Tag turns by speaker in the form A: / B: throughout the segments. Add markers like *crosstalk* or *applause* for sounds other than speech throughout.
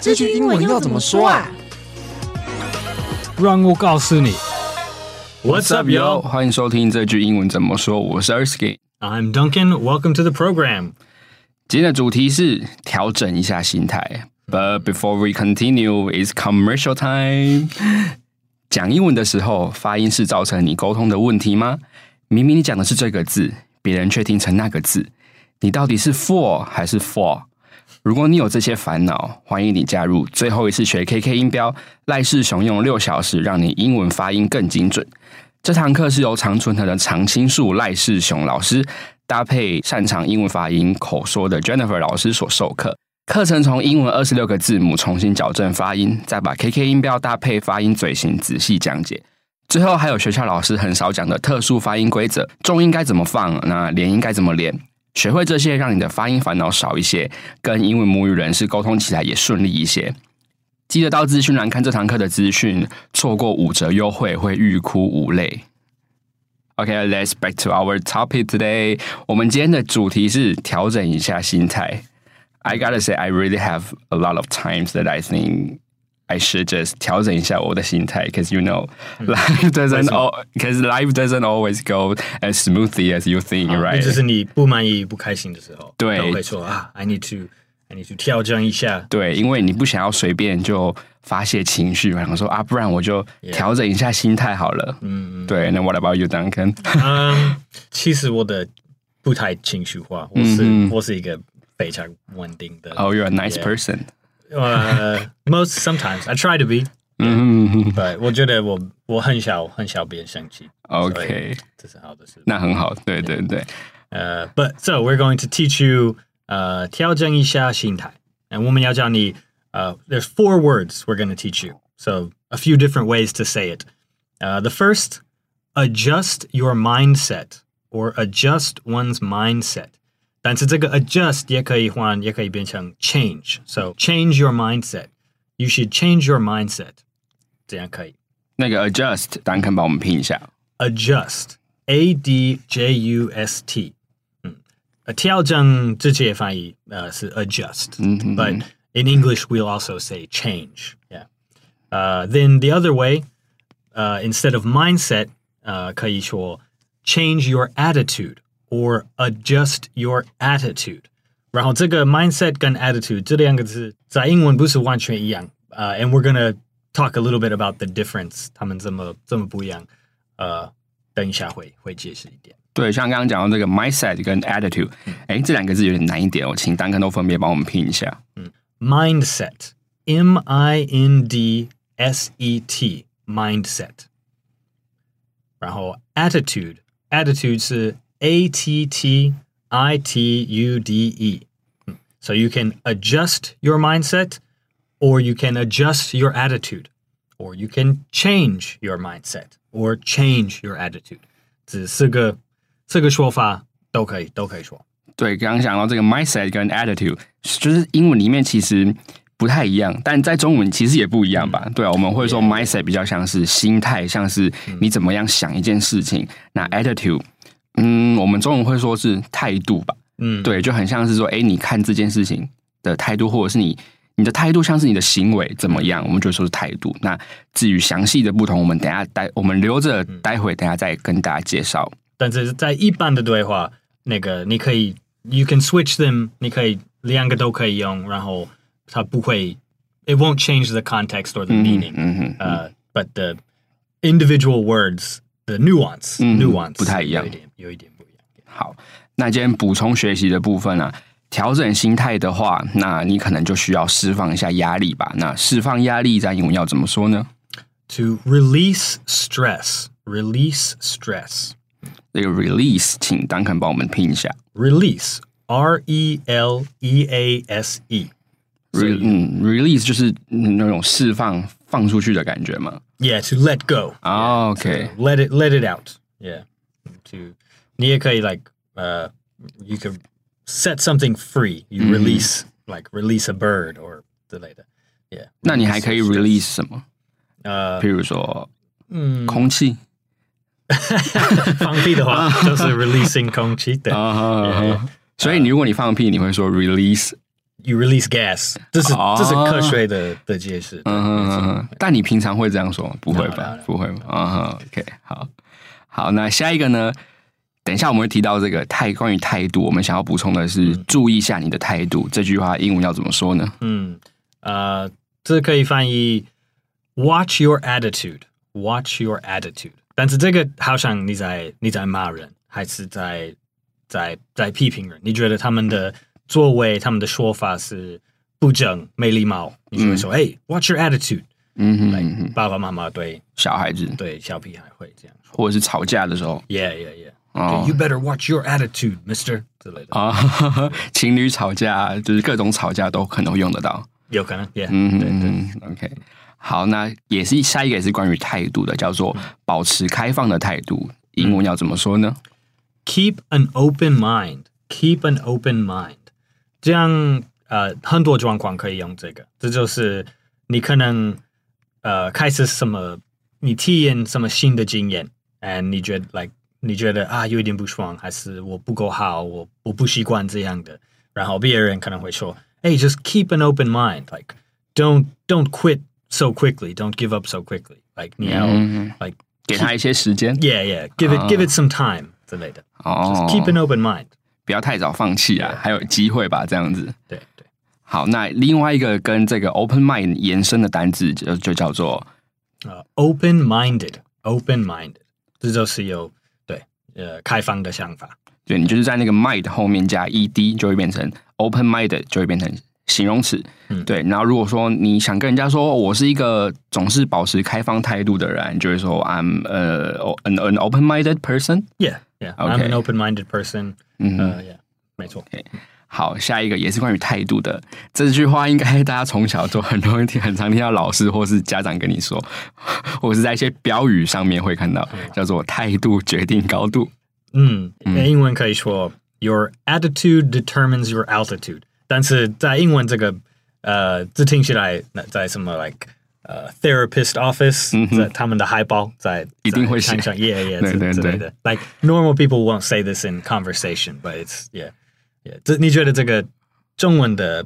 A: 这句英文要怎么说啊？
B: 让我告诉你。
C: What's up, yo？欢迎收听这句英文怎么说。我是 Erskin。
B: I'm Duncan. Welcome to the program.
C: 今天的主题是调整一下心态。But before we continue, it's commercial time. 讲英文的时候，发音是造成你沟通的问题吗？明明你讲的是这个字，别人却听成那个字，你到底是 for 还是 for？如果你有这些烦恼，欢迎你加入最后一次学 KK 音标。赖世雄用六小时让你英文发音更精准。这堂课是由常春藤的常青树赖世雄老师搭配擅长英文发音口说的 Jennifer 老师所授课。课程从英文二十六个字母重新矫正发音，再把 KK 音标搭配发音嘴型仔细讲解。最后还有学校老师很少讲的特殊发音规则，重音该怎么放，那连音该怎么连。学会这些，让你的发音烦恼少一些，跟英文母语人士沟通起来也顺利一些。记得到资讯栏看这堂课的资讯，错过五折优惠会欲哭无泪。OK，let's back to our topic today. 我们今天的主题是调整一下心态。I gotta say, I really have a lot of times that I think I should just 调整一下我的心态，because you know, life doesn't *laughs* al because life doesn't always go as smoothly as you think,
B: 那
C: right?
B: 就是你不满意、不开心的时候，
C: 对
B: 都会说啊，I need to, I need to 调整一下。
C: 对，因为你不想要随便就发泄情绪，然后说啊，不然我就调整一下心态好了。嗯，对。那 What about you, Duncan？
B: 嗯，其实我的不太情绪化，我是、我是一个非常稳定的。
C: Oh, you're a nice
B: Yeah.
C: person.
B: 呃、m o s t sometimes I try to be，
C: 嗯
B: 对，我觉得我我很少很少别人生气。
C: ，OK，
B: 所以这是好的事。
C: 那很好。对对对。
B: Uh, but so we're going to teach you uh, 调整一下心态. And 我们要教你 uh, there's four words we're going to teach you. So a few different ways to say it. Uh, the first, adjust your mindset or adjust one's mindset. 但是这个 adjust 也可以换，也可以变成 change。So change your mindset. You should change your mindset. 这样可以。
C: 那个 adjust Duncan 帮我们拼一下。
B: Adjust, a d j u s t。嗯，调整直接翻译呃是 adjust，but、mm in English we'll also say change. Yeah. Uh, then the other way, uh, instead of mindset, uh, 可以说 change your attitude or adjust your attitude. 然后这个 mindset 跟 attitude 这两个字在英文不是完全一样。呃、uh,，and we're gonna talk a little bit about the difference，他们这么这么不一样。呃、uh,，等一下会会解释一点。
C: 对，像刚刚讲到这个 mindset 跟 attitude，哎、嗯，这两个字有点难一点哦，请 Duncan 都分别帮我们拼一下。
B: 嗯，mindset，m i n d s e t，mindset。然后 attitude，attitude 是 A T T I T U D E. So you can adjust your mindset, or you can adjust your attitude, or you can change your mindset, or change your attitude. 这四个这个说法都可以都可以说。
C: 对，刚刚讲到这个 mindset 跟 attitude，就是英文里面其实不太一样，但在中文其实也不一样吧？对啊，我们会说 mindset 比较像是心态，像是你怎么样想一件事情。那 attitude， 嗯，我们中文会说是态度吧？
B: 嗯，
C: 对，就很像是说，哎，你看这件事情的态度，或者是你你的态度像是你的行为怎么样，我们就说是态度。那至于详细的不同，我们等下待我们留着，待会等下再跟大家介绍。
B: 但是在一般的对话，那个你可以，you can switch them，你可以两个都可以用，然后它不会，it won't change the context or the meaning，
C: 嗯哼，
B: 呃、b u t the individual words the nuance、nuance
C: 不太一样
B: 有一点有一点不一样。
C: 好，那今天补充学习的部分呢、调整心态的话，那你可能就需要释放一下压力吧。那释放压力在英文要怎么说呢
B: ？To release stress, release stress,
C: 这个 release，请 Duncan 帮我们拼一下。
B: release, R E L E A S E.
C: Re, 嗯，release 就是嗯那种释放、放出去的感觉嘛。
B: Yeah, to let go.
C: 啊、OK，
B: So let it let it out. Yeah. To 你也可以 like uh you could set something free. You release like release a bird or 之类的。Yeah.
C: 那你还可以 release 什么？
B: 呃
C: 譬如说，嗯，空气
B: 放屁的话就是 releasing *laughs* 空气的。
C: 啊哈
B: Yeah,
C: 所以你如果你放屁，你会说 release
B: you release gas，这是、
C: 哦
B: 这是科学的的解释。
C: 嗯哼嗯哼，但你平常会这样说吗？不会吧.不会吧？啊哈，OK，好，好，那下一个呢？等一下我们会提到这个态关于态度，我们想要补充的是注意一下你的态度。这句话英文要怎么说呢？
B: 嗯，呃，这可以翻译 watch your attitude，watch your attitude。但是这个好像你在你在骂人，还是在在在批评人？你觉得他们的作为、他们的说法是不正、没礼貌，你就会说：“哎、w a t c h your attitude。
C: 嗯哼嗯哼，
B: 爸爸妈妈对
C: 小孩子
B: 对小屁孩会这样说
C: 或者是吵架的时候
B: ：“Yeah, yeah, yeah。
C: 哦
B: You better watch your attitude, Mister。”之类的，
C: 啊，*laughs* 情侣吵架就是各种吵架都可能会用得到。
B: 有可能，Yeah，
C: 嗯。嗯嗯，OK，好，那也是下一个也是关于态度的，叫做保持开放的态度。英文要怎么说呢
B: ？keep an open mind. Keep an open mind. 这样呃，很多状况可以用这个。这就是你可能呃开始什么，你体验什么新的经验，and 你觉得 like 你觉得啊有一点不爽，还是我不够好，我我不习惯这样的。然后别人可能会说，Hey, just keep an open mind. Like don't don't quit so quickly. Don't give up so quickly. Like 你要、
C: 嗯
B: like
C: 给他一些时间
B: yeah yeah give it、give it some time 之类的。
C: 哦
B: Just keep an open mind.
C: 不要太早放弃啊，还有机会吧，这样子。
B: 对对。
C: 好，那另外一个跟这个 open mind 延伸的单字就就叫做
B: 呃，open-minded，open-minded，这就是有对呃开放的想法。
C: 对你就是在那个 mind 后面加 ed 就会变成 open minded，就会变成形容词。
B: 嗯
C: 对。然后如果说你想跟人家说我是一个总是保持开放态度的人，就会说 I'm 呃 an an open minded person。
B: Yeah, yeah. I'm an open-minded person.
C: 嗯
B: 没错。
C: 好，下一个也是关于态度的。这句话应该大家从小就很容易听，很常听到老师或是家长跟你说，*laughs* 或是在一些标语上面会看到，叫做“态度决定高度。
B: 嗯，英文可以说 Your attitude determines your altitude，但是在英文这个呃，这听起来那在什么 like 呃 therapist office，、在他们的海报在
C: 一定会写
B: 在上 yeah yeah
C: 对对对
B: 之之类的。Like normal people won't say this in conversation, but it's yeah yeah。这你觉得这个中文的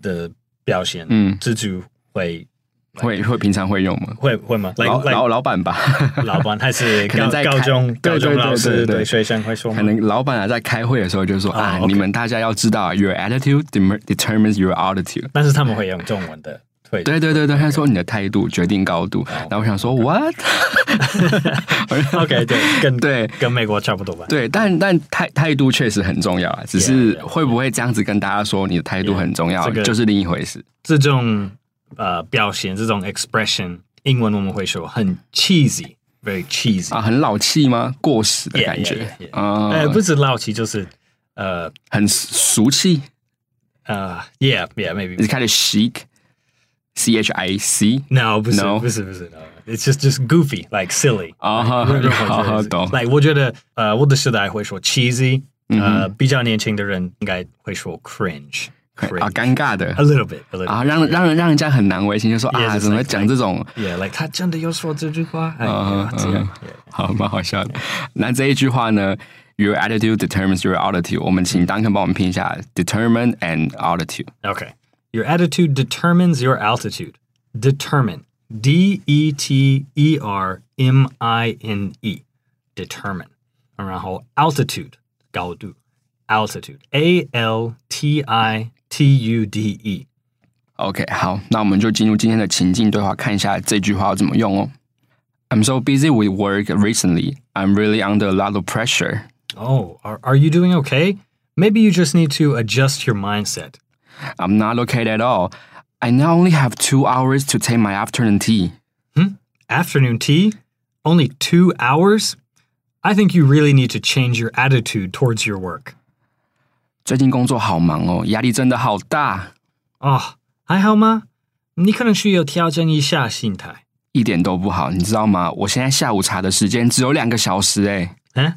B: 的表现，
C: 嗯
B: 蜘蛛会”，
C: 会会平常会用吗？
B: 会会吗？
C: 老
B: like
C: 老
B: like
C: 老板吧，
B: 老板还是
C: 可能
B: 高高
C: 在开对
B: 中高中
C: 对对
B: 老师
C: 对对
B: 对学生会说吗
C: 可？能老板啊在开会的时候就说啊，
B: OK
C: 你们大家要知道，your attitude *laughs* *laughs* dem- determines your altitude。
B: 但是他们会用中文的，会
C: 对对对对，他说你的态度决定高度，然后我想说
B: what？OK *laughs* 对，跟
C: 对
B: 跟美国差不多吧。
C: 对，但但态态度确实很重要啊，只是会不会这样子跟大家说你的态度很重要就是另一回事。
B: 这种呃表现，这种 expression，英文我们会说很 cheesy，very cheesy。
C: 啊，很老气吗？过时的感觉.啊，
B: 呃，不是老气，就是呃
C: 很俗气。
B: 呃，yeah yeah maybe
C: It's kind of chic，C H I C。
B: no 不是
C: No
B: 不是不是 no it's just just goofy like silly
C: 啊
B: like，任何
C: 好好
B: 觉得是
C: 懂
B: like 我觉得呃我的时代会说 cheesy，
C: 嗯
B: 呃比较年轻的人应该会说 cringe
C: 啊，
B: cringe
C: 尴尬的
B: a little bit a little
C: 啊，
B: bit
C: 让让让人家很难为情，就说
B: Yeah,
C: 啊，
B: just
C: 怎么会
B: like-
C: 讲这种？
B: Yeah, like 他真的有说这句话，哎
C: 嗯
B: 呀，这样
C: 嗯好，蛮好笑的。那这一句话呢？Your attitude *laughs* determines your altitude。我们请 Duncan 帮我们拼一下 determine and altitude。
B: Okay. Your attitude determines your altitude. Determine. D E T E R M I N E. Determine. 然后 altitude 高度 altitude A L T I T U D E.
C: OK，好，那我们就进入今天的情境对话，看一下这句话要怎么用哦。I'm so busy with work recently. I'm really under a lot of pressure.
B: Oh, are, are you doing okay? Maybe you just need to adjust your mindset.
C: I'm not okay at all. I now only have two hours to take my afternoon tea.
B: Afternoon tea? Only two hours? I think you really need to change your attitude towards your work.
C: 最近工作好忙哦，压力真的好大，
B: 哦，还好吗？你可能需要调整一下心态。
C: 一点都不好，你知道吗？我现在下午茶的时间只有两个小时诶。
B: 嗯，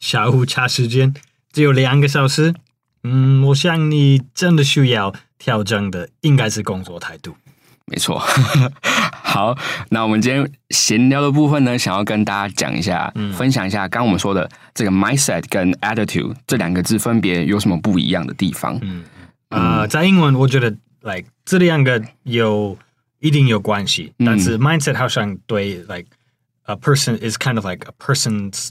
B: 下午茶时间只有两个小时。 嗯，我想你真的需要调整的应该是工作态度。
C: 没错，*laughs* 好，那我们今天闲聊的部分呢，想要跟大家讲一下，分享一下刚刚我们说的这个 mindset 跟 attitude 这两个字分别有什么不一样的地方。
B: 嗯。呃，在英文我觉得 like 这两个有一定有关系，但是 mindset 好像对 like a person is kind of like a person's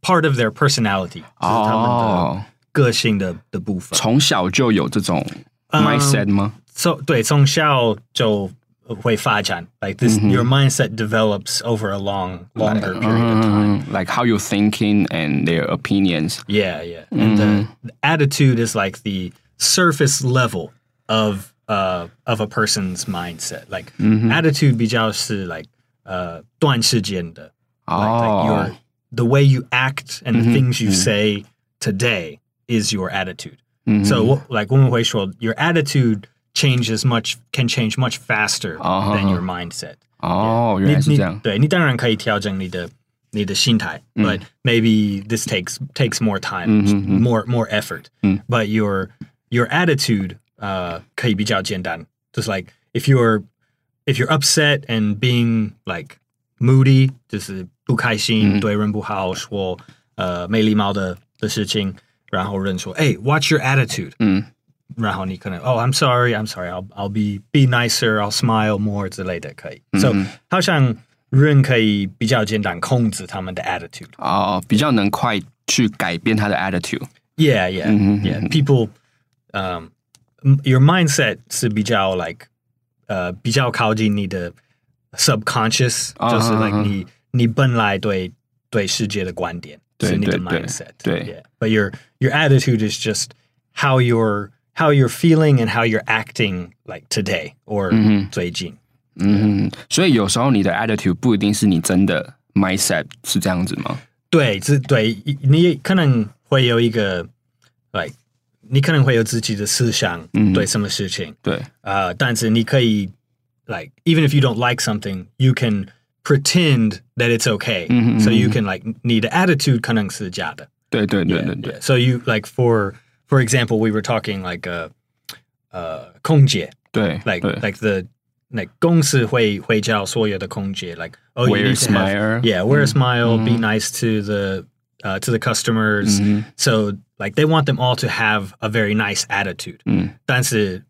B: part of their personality，就是他们的
C: 哦，
B: 个性的的部分。
C: 从小就有这种 mindset 吗？
B: So 对，从小就会发展，like this your mindset develops over a long longer period of time.
C: Mm, like how you thinking and their opinions.
B: Yeah, yeah. And the, the attitude is like the surface level of uh of a person's mindset. Like attitude 比较是 like 呃短时间的 like, like
C: 哦
B: your the way you act and the things you say today is your attitude. So what, like 我们会说 your attitude changes much can change much faster than your mindset.
C: 哦，原
B: 你你
C: 来是这样。
B: 对你当然可以调整你的你的心态、b u t maybe this takes takes more time, more more effort. But your your attitude 呃、可以比较简单，just like if you're if you're upset and being like moody，就是不开心，对人不好，说呃没礼貌的的事情， 然后人说，哎、w a t c h your attitude？
C: 嗯，
B: 然后你可能哦、i m sorry, I'm sorry, I'll I'll be be nicer, I'll smile more 之类的可以。So 好像人可以比较简单控制他们的 attitude。
C: 哦，比较能快去改变他的 attitude。
B: Yeah, yeah, yeah. People, um, m- your mindset 是比较 like 呃比较靠近你的 subconscious，、
C: 啊
B: 就是
C: 啊
B: like
C: 啊
B: 你你本来对对世界的观点
C: 对
B: 是你的
C: 对对
B: mindset。
C: 对
B: Yeah, but your your attitude is just how you're how you're feeling and how you're acting like today or 最近。
C: 嗯，所以有时候你的 attitude 不一定是你真的 mindset 是这样子吗？
B: 对，这对你可能会有一个，like 你可能会有自己的思想，对什么事情，
C: 对，
B: 呃，但是你可以，like even if you don't like something, you can pretend that it's okay. So you can like 你的 attitude 可能是假的。
C: 对对对
B: Yeah,
C: 对对
B: yeah. So you like for for example, we were talking like uh uh 空姐
C: 对
B: like
C: 对
B: like the like 公司会会叫所有的空姐 like oh you
C: Wear
B: need to have-
C: smile.
B: yeah wear a smile be nice to the uh, to the customers so like they want them all to have a very nice attitude 但是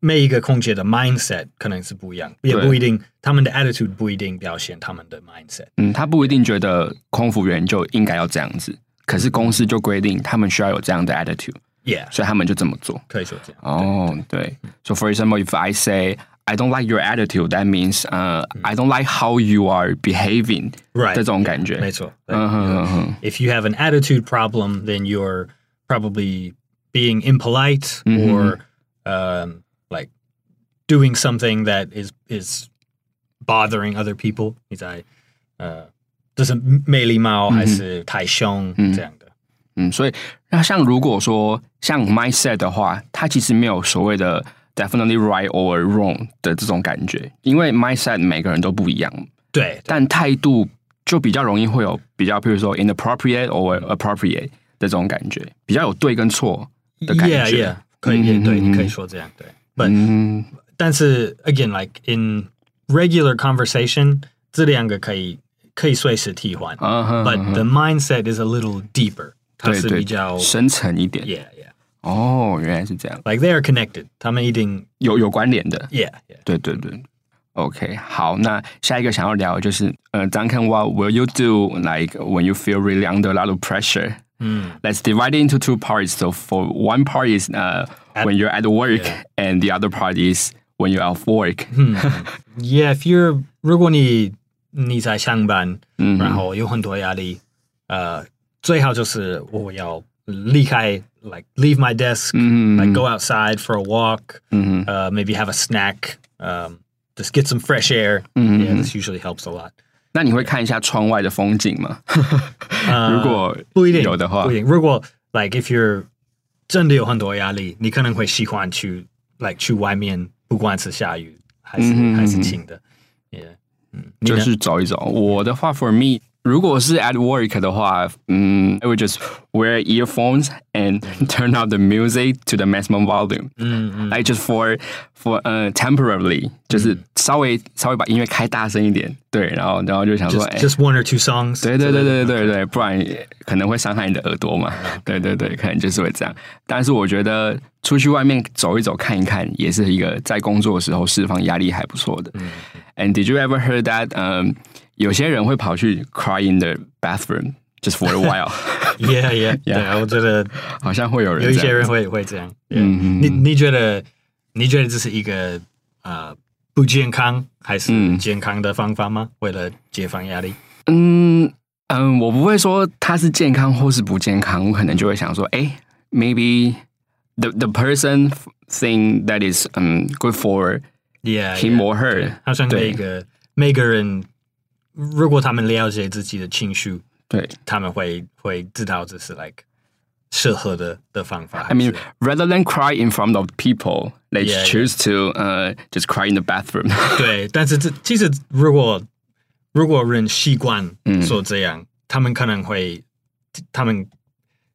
B: 每一个空姐的 mindset 可能是不一样，也不一定他们的 attitude 不一定表现他们的 mindset。
C: 嗯，他不一定觉得空服员就应该要这样子，可是公司就规定他们需要有这样的 attitude，
B: Yeah，
C: 所以他们就这么做。
B: 可以说这样。
C: 哦，对。So for example, if I say I don't like your attitude, that means 呃、I don't like how you are behaving，
B: Right，
C: 这种感觉。
B: 没错。
C: 嗯哼嗯哼
B: If you have an attitude problem, then you're probably being impolite
C: Mm-hmm.
B: or um, like doing something that is is bothering other people. 你在呃，就是没礼貌还是太凶这样的。
C: 嗯，所以那像如果说像 mindset 的话，它其实没有所谓的 definitely right or wrong 的这种感觉，因为 mindset 每个人都不一样，
B: 对，
C: 但态度就比较容易会有比较，比如说 inappropriate or appropriate 的这种感觉，比较有对跟错的感
B: Yeah,
C: 觉。
B: yeah，可以，也对，你可以说这样，对。 But
C: 嗯，
B: 但是 again, like in regular conversation，这两个可以可以随时替换。
C: 啊哈
B: But the mindset is a little deeper，它是
C: 对对
B: 比较
C: 深层一点。
B: yeah yeah。
C: 哦，原来是这样，
B: Like they are connected，他们一定
C: 有有关联的。
B: yeah yeah。
C: 对对对。OK，好，那下一个想要聊的就是，呃，Duncan，what will you do like when you feel really under a lot of pressure？
B: 嗯
C: Let's divide it into two parts. So for one part is uh, when you're at work,
B: yeah.
C: and the other part is when you're off work.
B: Yeah, if you're 如果你你在上班，
C: 嗯
B: 然后有很多压力，呃，最好就是我要离开，like leave my desk，、
C: 嗯
B: like go outside for a walk，
C: 嗯
B: uh, maybe have a snack, um, just get some fresh air.
C: Mm-hmm.
B: Yeah, this usually helps a lot.
C: 那你会看一下窗外的风景吗？*laughs* 如果
B: 不一定
C: 有的话
B: 不一定。如果 like if you're 真的有很多压力，你可能会喜欢去 like 去外面，不管是下雨还是、
C: 嗯
B: 还是晴的，yeah，嗯，
C: 就是走一走。我的话，for me，如果是 at work 的话，嗯，I would just wear earphones and *laughs* turn up the music to the maximum volume。嗯嗯，like just for for 呃 temporarily，就是稍微稍微把音乐开大声一点，对，然后然后就想说，
B: 哎，just one or two songs。
C: 对对对对对对，不然可能会伤害你的耳朵嘛。对对对，可能就是会这样。但是我觉得出去外面走一走看一看，也是一个在工作的时候释放压力还不错的。And did you ever heard that？嗯。 有些人会跑去 cry in the bathroom just for a while.
B: yeah, yeah, *laughs* 对啊，我觉得
C: 好像会有人，
B: 有一些人会会这样。嗯，你你觉得你觉得这是一个呃不健康还是健康的方法吗？为了解放压力？
C: 嗯嗯，我不会说它是健康或是不健康，我可能就会想说，哎，maybe the the person think that is um good for
B: yeah
C: him or her，
B: 好像每个每个人。 如果他们了解自己的情绪，
C: 对，
B: 他们会会知道这是 like 适合的的方法
C: ，I mean rather than cry in front of people they choose to uh just cry in the bathroom. *laughs*
B: 对，但是这其实如果如果人习惯说做这样，他们可能会他们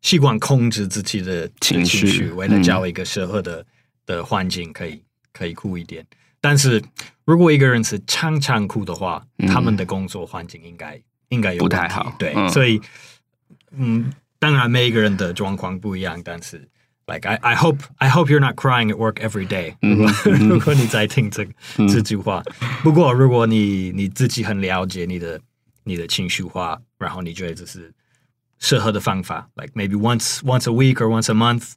B: 习惯控制自己的情绪，为了找一个适合的的环境可以可以酷一点。但是如果一个人是常常哭的话，他们的工作环境应该应该有
C: 不太好。
B: 对，所以嗯，当然每一个人的状况不一样，但是 like I I hope I hope you're not crying at work every day。如果如果你在听这这句话，不过如果你你自己很了解你的你的情绪化，然后你觉得这是适合的方法，like maybe once once a week or once a month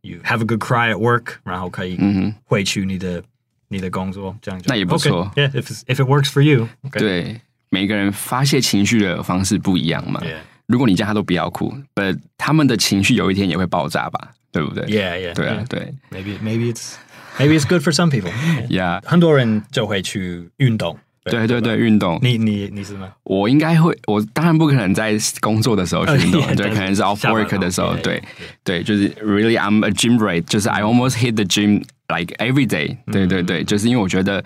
B: you have a good cry at work，然后可以回去你的。你的工作这样
C: 那也不错。
B: Yeah, if if it works for you，
C: 对每个人发泄情绪的方式不一样嘛。Yeah. 如果你叫他都不要哭，呃，他们的情绪有一天也会爆炸吧，对不对
B: ？Yeah, yeah，
C: 对啊，对。
B: Maybe maybe it's maybe it's good for some people.
C: Yeah，
B: 很多人就会去运动。
C: 对对对，运动。
B: 你你你是吗？
C: 我应该会，我当然不可能在工作的时候去运动，对，可能是 off work 的时候，对对，就是 really I'm a gym rat，就是 I almost hit the gym。Like every day，对对对，就是因为我觉得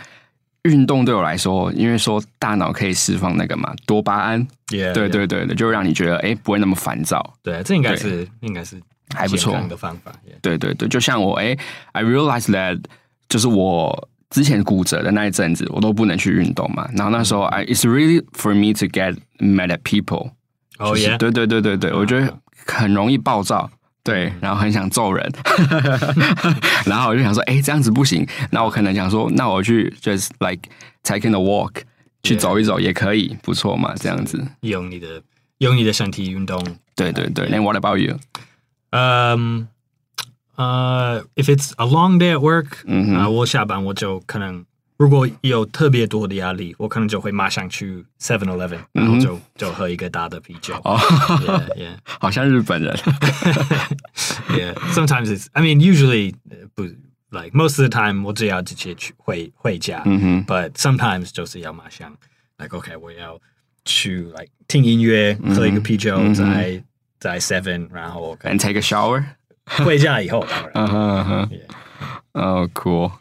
C: 运动对我来说，因为说大脑可以释放那个嘛多巴胺，对对对对，就让你觉得哎不会那么烦躁。
B: 对，这应该是应该是
C: 还不错
B: 的方法。
C: 对对对，就像我哎，I realize that，就是我之前骨折的那一阵子，我都不能去运动嘛。然后那时候，I it's really for me to get mad at people。
B: 哦耶，
C: 对对对对对，我觉得很容易暴躁。对，然后很想揍人，*laughs* 然后我就想说，哎，这样子不行。那我可能想说，那我去 just like taking a walk，去走一走也可以，不错嘛，这样子。
B: 用你的用你的身体运动。
C: 对对对。And what about you?
B: Um, uh, if it's a long day at work，啊，我下班我就可能。如果有特别多的压力，我可能就会马上去 Seven Eleven，然后就就喝一个大的啤酒。哦，Yeah, *laughs* *laughs* yeah，
C: 好像日本人。
B: Yeah, sometimes it's. I mean, usually 不 like most of the time 我只要直接去回回家。嗯哼。But sometimes 就是要马上 like OK，我要去 like 听音乐，喝一个啤酒，在在 Seven，然后
C: and take a shower。
B: 回家以后，当然。嗯哼嗯
C: 哼。*laughs* Oh, cool.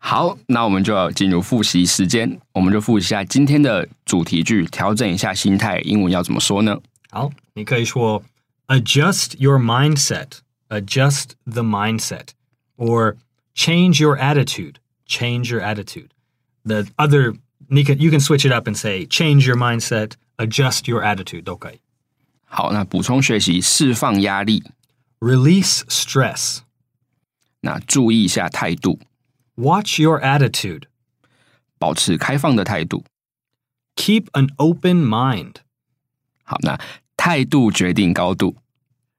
C: 好，那我们就要进入复习时间，我们就复习一下今天的主题句，调整一下心态。英文要怎么说呢？
B: 好，你可以说 adjust your mindset, adjust the mindset, or change your attitude, change your attitude. The other, you can you can switch it up and say change your mindset, adjust your attitude 都可以。
C: 好，那补充学习，释放压力
B: ，release stress。
C: 那注意一下态度。
B: Watch your attitude.
C: 保持开放的态度。
B: Keep an open mind.
C: 好，那态度决定高度。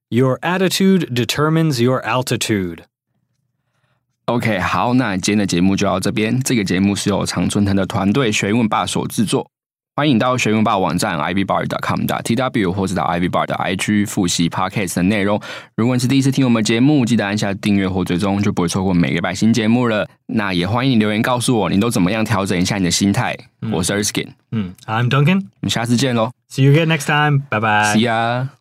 B: Your attitude determines your altitude.
C: OK，好，那今天的节目就到这边。这个节目是由常春藤的团队学问吧所制作。 欢迎到学用霸网站 ivbar.com 的 tw 或是到 ivbar 的 IG 复习 podcast 的内容。如果你是第一次听我们节目，记得按下订阅或追踪，就不会错过每个百新节目了。那也欢迎你留言告诉我，你都怎么样调整一下你的心态。我是 Erskin，
B: 嗯，I'm Duncan，我
C: 们下次见喽
B: ，See you again next time，拜拜
C: ，See ya。